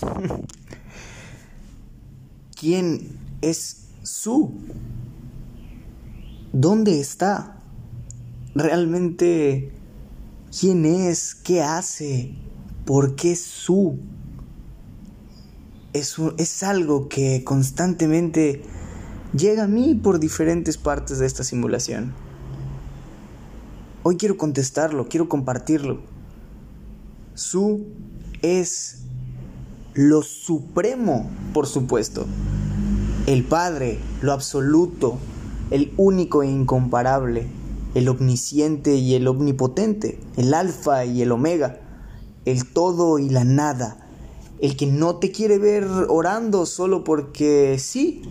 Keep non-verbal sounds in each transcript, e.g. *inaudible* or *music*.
*laughs* ¿Quién es Su? ¿Dónde está? ¿Realmente quién es? ¿Qué hace? ¿Por qué Su? Es, es algo que constantemente llega a mí por diferentes partes de esta simulación. Hoy quiero contestarlo, quiero compartirlo. Su es lo supremo, por supuesto. El Padre, lo absoluto, el único e incomparable, el omnisciente y el omnipotente, el alfa y el omega, el todo y la nada, el que no te quiere ver orando solo porque sí,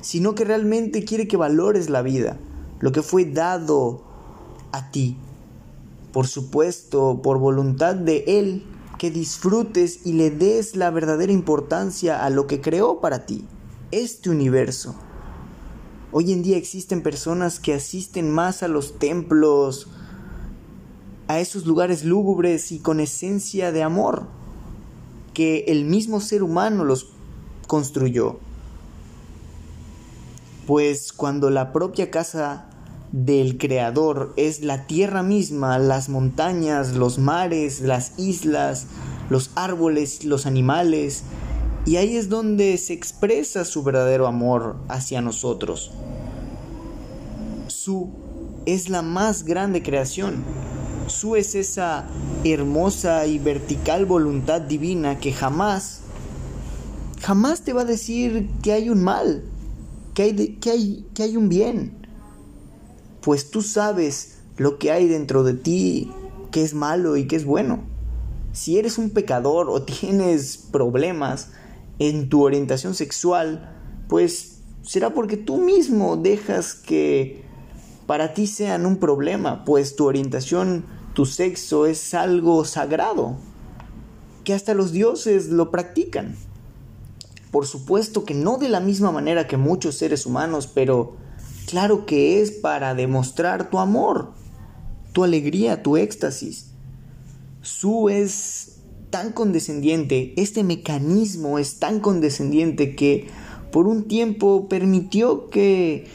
sino que realmente quiere que valores la vida, lo que fue dado a ti. Por supuesto, por voluntad de Él, que disfrutes y le des la verdadera importancia a lo que creó para ti, este universo. Hoy en día existen personas que asisten más a los templos, a esos lugares lúgubres y con esencia de amor, que el mismo ser humano los construyó. Pues cuando la propia casa del Creador es la tierra misma, las montañas, los mares, las islas, los árboles, los animales, y ahí es donde se expresa su verdadero amor hacia nosotros. Su es la más grande creación. Su es esa hermosa y vertical voluntad divina que jamás, jamás te va a decir que hay un mal, que hay, que hay, que hay un bien pues tú sabes lo que hay dentro de ti, que es malo y que es bueno. Si eres un pecador o *laughs* tienes problemas en tu orientación sexual, pues será porque tú mismo dejas que para ti sean un problema, pues tu orientación, tu sexo es algo sagrado, que hasta los dioses lo practican. Por supuesto que no de la misma manera que muchos seres humanos, pero Claro que es para demostrar tu amor, tu alegría, tu éxtasis. Su es tan condescendiente, este mecanismo es tan condescendiente que por un tiempo permitió que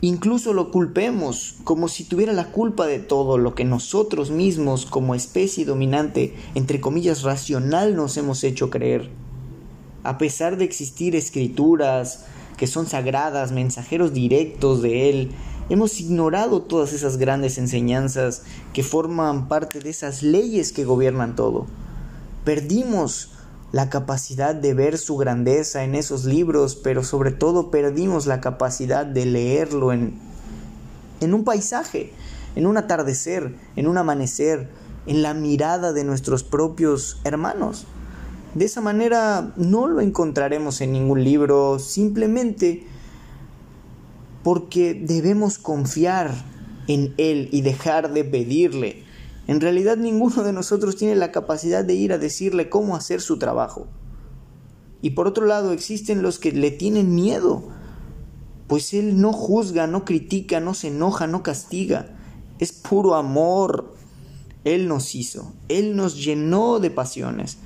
incluso lo culpemos, como si tuviera la culpa de todo lo que nosotros mismos como especie dominante, entre comillas, racional nos hemos hecho creer. A pesar de existir escrituras, que son sagradas, mensajeros directos de Él. Hemos ignorado todas esas grandes enseñanzas que forman parte de esas leyes que gobiernan todo. Perdimos la capacidad de ver su grandeza en esos libros, pero sobre todo perdimos la capacidad de leerlo en, en un paisaje, en un atardecer, en un amanecer, en la mirada de nuestros propios hermanos. De esa manera no lo encontraremos en ningún libro, simplemente porque debemos confiar en Él y dejar de pedirle. En realidad ninguno de nosotros tiene la capacidad de ir a decirle cómo hacer su trabajo. Y por otro lado existen los que le tienen miedo, pues Él no juzga, no critica, no se enoja, no castiga. Es puro amor. Él nos hizo, Él nos llenó de pasiones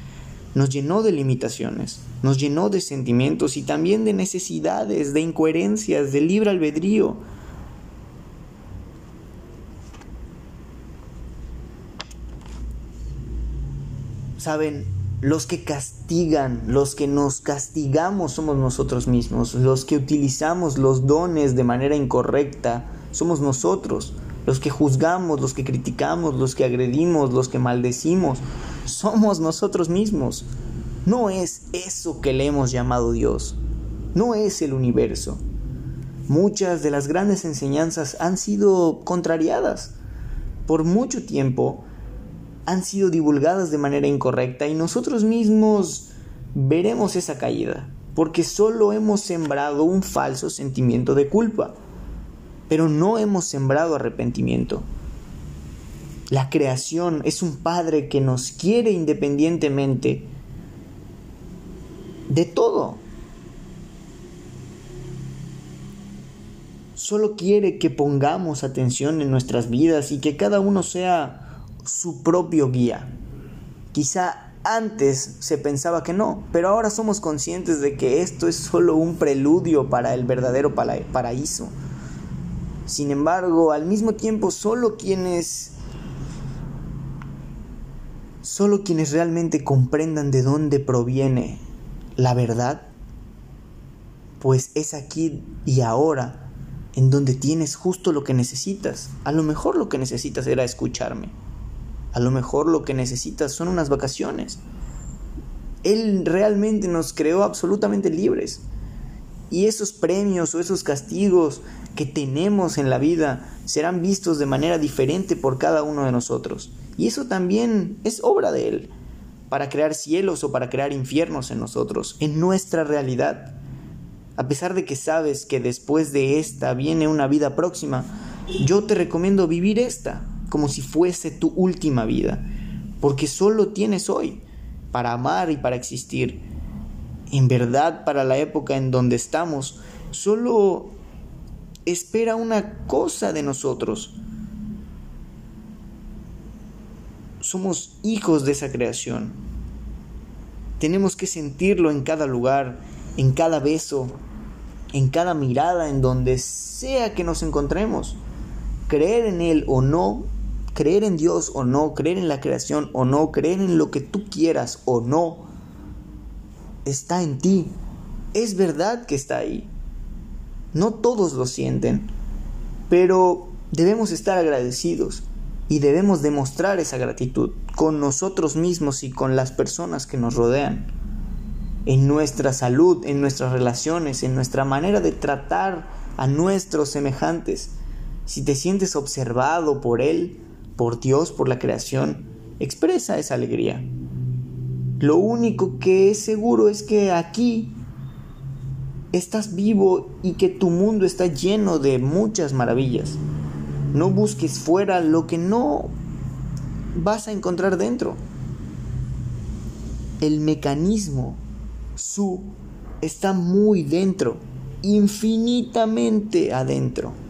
nos llenó de limitaciones, nos llenó de sentimientos y también de necesidades, de incoherencias, de libre albedrío. Saben, los que castigan, los que nos castigamos somos nosotros mismos, los que utilizamos los dones de manera incorrecta somos nosotros, los que juzgamos, los que criticamos, los que agredimos, los que maldecimos, *laughs* somos nosotros mismos. No es eso que le hemos llamado Dios. No es el universo. Muchas de las grandes enseñanzas han sido contrariadas. Por mucho tiempo han sido divulgadas de manera incorrecta y nosotros mismos veremos esa caída, porque solo hemos sembrado un falso sentimiento de culpa, pero no hemos sembrado arrepentimiento. La creación es un Padre que nos quiere independientemente de todo. Solo quiere que pongamos atención en nuestras vidas y que cada uno sea su propio guía. Quizá Antes se pensaba que no, pero ahora somos conscientes de que esto es solo un preludio para el verdadero paraíso. Sin embargo, al mismo tiempo, solo quienes solo quienes realmente comprendan de dónde proviene la verdad, pues es aquí y ahora en donde tienes justo lo que necesitas. A lo mejor lo que necesitas era escucharme. A lo mejor lo que necesitas son unas vacaciones. Él realmente nos creó absolutamente libres. Y esos premios o esos castigos que tenemos en la vida serán vistos de manera diferente por cada uno de nosotros. Y eso también es obra de Él, para crear cielos o para crear infiernos en nosotros, en nuestra realidad. A pesar de que sabes que después de esta viene una vida próxima, yo te recomiendo vivir esta, como si fuese tu última vida, porque solo tienes hoy para amar y para existir. En verdad, para la época en donde estamos, solo espera una cosa de nosotros. Somos hijos de esa creación. Tenemos que sentirlo en cada lugar, en cada beso, en cada mirada, en donde sea que nos encontremos. Creer en Él o no creer en Dios o no, creer en la creación o no, creer en lo que tú quieras o no, está en ti. Es verdad que está ahí. No todos lo sienten, pero debemos estar agradecidos y debemos demostrar esa gratitud con nosotros mismos y con las personas que nos rodean. En nuestra salud, en nuestras relaciones, en nuestra manera de tratar a nuestros semejantes. Si te sientes observado por Él, por Dios, por la creación, expresa esa alegría. Lo único que es seguro es que aquí estás vivo y que tu mundo está lleno de muchas maravillas. No busques fuera lo que no vas a encontrar dentro. El mecanismo, su, está muy dentro, infinitamente adentro.